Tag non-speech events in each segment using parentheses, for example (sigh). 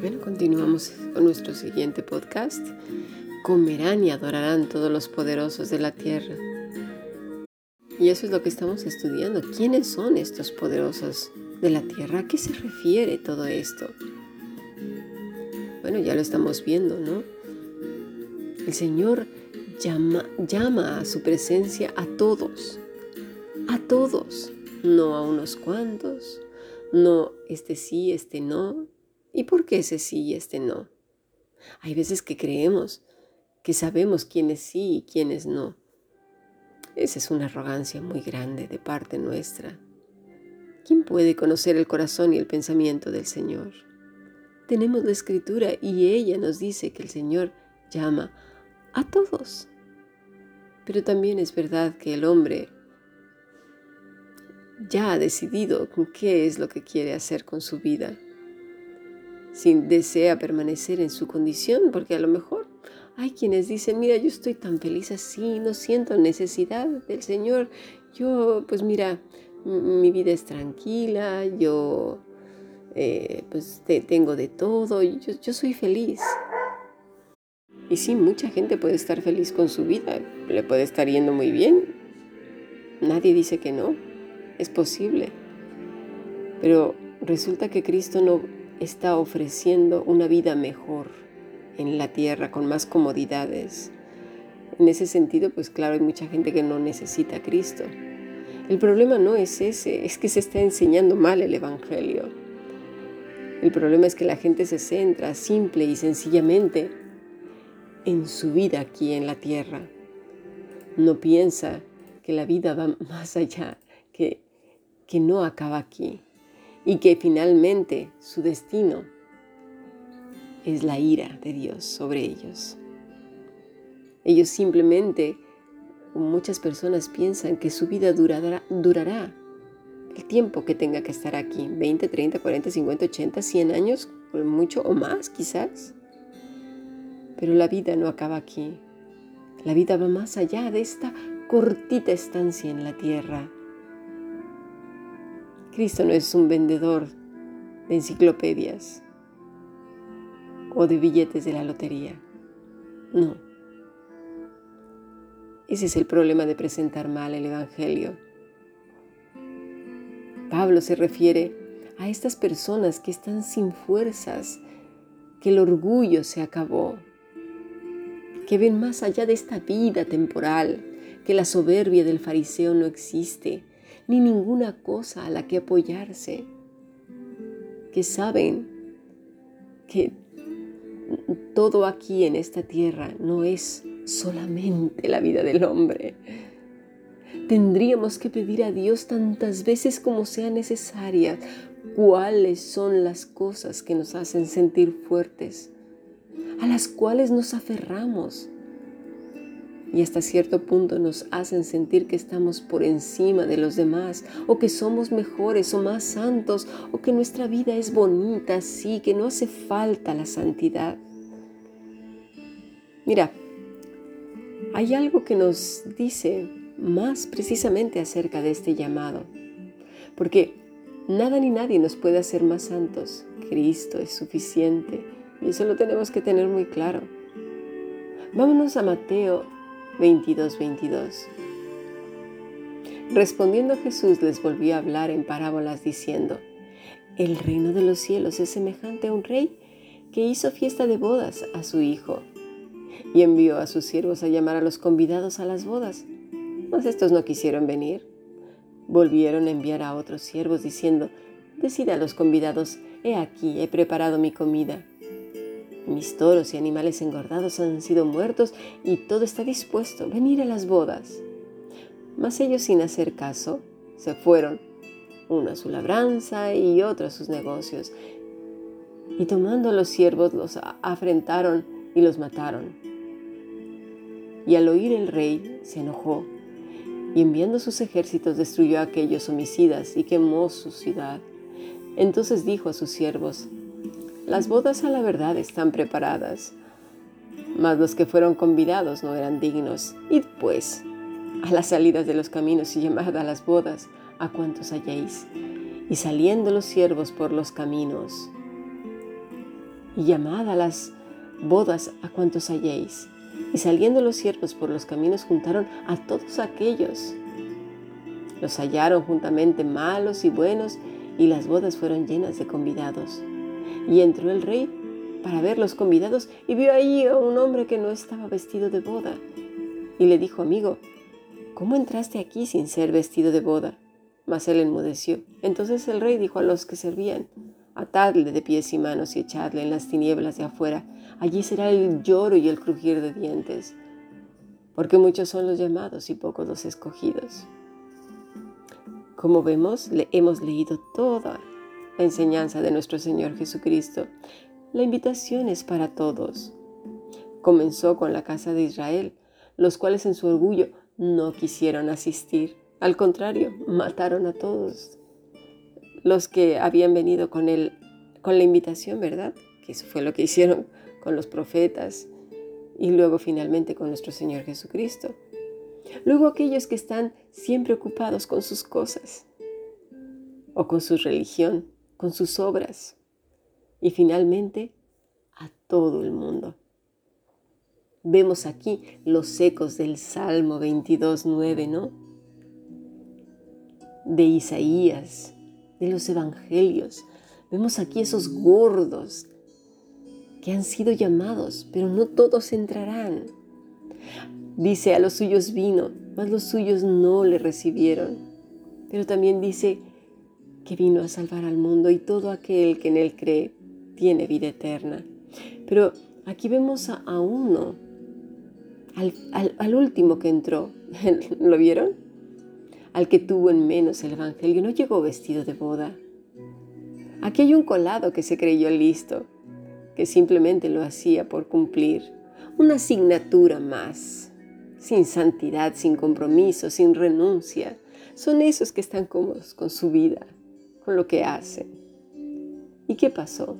Bueno, continuamos con nuestro siguiente podcast. Comerán y adorarán todos los poderosos de la tierra. Y eso es lo que estamos estudiando. ¿Quiénes son estos poderosos de la tierra? ¿A qué se refiere todo esto? Bueno, ya lo estamos viendo, ¿no? El Señor llama, llama a su presencia a todos, a todos, no a unos cuantos, no este sí, este no. ¿Y por qué ese sí y este no? Hay veces que creemos que sabemos quiénes sí y quiénes no. Esa es una arrogancia muy grande de parte nuestra. ¿Quién puede conocer el corazón y el pensamiento del Señor? Tenemos la escritura y ella nos dice que el Señor llama a todos. Pero también es verdad que el hombre ya ha decidido qué es lo que quiere hacer con su vida. Si desea permanecer en su condición, porque a lo mejor hay quienes dicen, mira, yo estoy tan feliz así, no siento necesidad del Señor. Yo, pues mira, mi vida es tranquila, yo eh, pues tengo de todo, yo, yo soy feliz. Y sí, mucha gente puede estar feliz con su vida, le puede estar yendo muy bien. Nadie dice que no, es posible. Pero resulta que Cristo no está ofreciendo una vida mejor en la tierra, con más comodidades. En ese sentido, pues claro, hay mucha gente que no necesita a Cristo. El problema no es ese, es que se está enseñando mal el Evangelio. El problema es que la gente se centra simple y sencillamente en su vida aquí en la tierra. No piensa que la vida va más allá, que, que no acaba aquí y que finalmente su destino es la ira de Dios sobre ellos. Ellos simplemente, muchas personas piensan que su vida durará, durará el tiempo que tenga que estar aquí, 20, 30, 40, 50, 80, 100 años, mucho o más quizás. Pero la vida no acaba aquí. La vida va más allá de esta cortita estancia en la tierra. Cristo no es un vendedor de enciclopedias o de billetes de la lotería. No. Ese es el problema de presentar mal el Evangelio. Pablo se refiere a estas personas que están sin fuerzas, que el orgullo se acabó, que ven más allá de esta vida temporal, que la soberbia del fariseo no existe, ni ninguna cosa a la que apoyarse, que saben que todo aquí en esta tierra no es solamente la vida del hombre. Tendríamos que pedir a Dios tantas veces como sea necesaria cuáles son las cosas que nos hacen sentir fuertes, a las cuales nos aferramos y hasta cierto punto nos hacen sentir que estamos por encima de los demás o que somos mejores o más santos o que nuestra vida es bonita, sí, que no hace falta la santidad. Mira, hay algo que nos dice más precisamente acerca de este llamado, porque nada ni nadie nos puede hacer más santos. Cristo es suficiente y eso lo tenemos que tener muy claro. Vámonos a Mateo 22, 22. Respondiendo Jesús les volvió a hablar en parábolas diciendo, El reino de los cielos es semejante a un rey que hizo fiesta de bodas a su hijo y envió a sus siervos a llamar a los convidados a las bodas, mas estos no quisieron venir. Volvieron a enviar a otros siervos diciendo, Decida a los convidados, he aquí, he preparado mi comida mis toros y animales engordados han sido muertos y todo está dispuesto. Venir a las bodas. Mas ellos sin hacer caso se fueron, uno a su labranza y otro a sus negocios. Y tomando a los siervos los afrentaron y los mataron. Y al oír el rey se enojó y enviando sus ejércitos destruyó a aquellos homicidas y quemó su ciudad. Entonces dijo a sus siervos, las bodas a la verdad están preparadas, mas los que fueron convidados no eran dignos. Id pues a las salidas de los caminos y llamad a las bodas a cuantos halléis. Y saliendo los siervos por los caminos, y llamad a las bodas a cuantos halléis. Y saliendo los siervos por los caminos juntaron a todos aquellos. Los hallaron juntamente malos y buenos, y las bodas fueron llenas de convidados. Y entró el rey para ver los convidados y vio allí a un hombre que no estaba vestido de boda. Y le dijo, amigo, ¿cómo entraste aquí sin ser vestido de boda? Mas él enmudeció. Entonces el rey dijo a los que servían, atadle de pies y manos y echadle en las tinieblas de afuera. Allí será el lloro y el crujir de dientes, porque muchos son los llamados y pocos los escogidos. Como vemos, le hemos leído toda enseñanza de nuestro Señor Jesucristo. La invitación es para todos. Comenzó con la casa de Israel, los cuales en su orgullo no quisieron asistir. Al contrario, mataron a todos los que habían venido con, él, con la invitación, ¿verdad? Que eso fue lo que hicieron con los profetas y luego finalmente con nuestro Señor Jesucristo. Luego aquellos que están siempre ocupados con sus cosas o con su religión, con sus obras y finalmente a todo el mundo. Vemos aquí los ecos del Salmo 22.9, ¿no? De Isaías, de los Evangelios. Vemos aquí esos gordos que han sido llamados, pero no todos entrarán. Dice, a los suyos vino, mas los suyos no le recibieron. Pero también dice que vino a salvar al mundo y todo aquel que en él cree tiene vida eterna. Pero aquí vemos a, uno, al, último que entró. (laughs) ¿Lo vieron? Al que tuvo en menos el Evangelio. No llegó vestido de boda. Aquí hay un colado que se creyó listo, que simplemente lo hacía por cumplir. Una asignatura más, sin santidad, sin compromiso, sin renuncia. Son esos que están cómodos con su vida, lo que hacen. ¿Y qué pasó?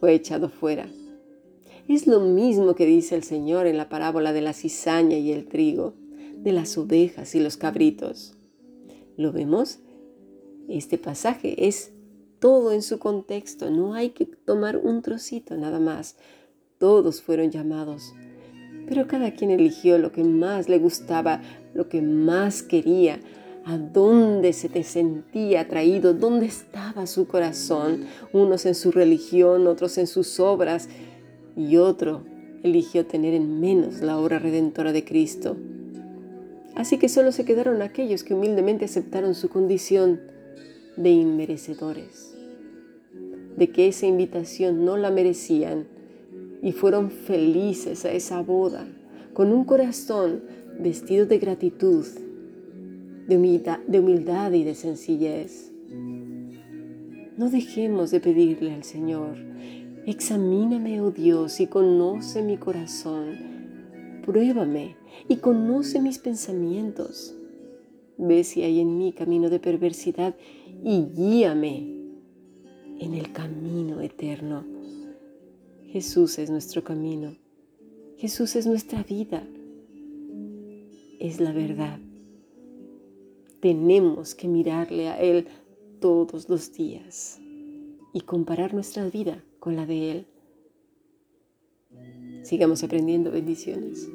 fue echado fuera. Es lo mismo que dice el Señor en la parábola de la cizaña y el trigo, de las ovejas y los cabritos. ¿Lo vemos? Este pasaje es todo en su contexto, no hay que tomar un trocito nada más. Todos fueron llamados, pero cada quien eligió lo que más le gustaba, lo que más quería, a dónde se te sentía atraído, dónde estaba su corazón, unos en su religión, otros en sus obras, y otro eligió tener en menos la obra redentora de Cristo. Así que solo se quedaron aquellos que humildemente aceptaron su condición de inmerecedores, de que esa invitación no la merecían y fueron felices a esa boda, con un corazón vestido de gratitud de humildad, y de sencillez. No dejemos de pedirle al Señor, examíname, oh Dios, y conoce mi corazón. Pruébame y conoce mis pensamientos. Ve si hay en mí camino de perversidad y guíame en el camino eterno. Jesús es nuestro camino. Jesús es nuestra vida. Es la verdad tenemos que mirarle a Él todos los días y comparar nuestra vida con la de Él. Sigamos aprendiendo bendiciones.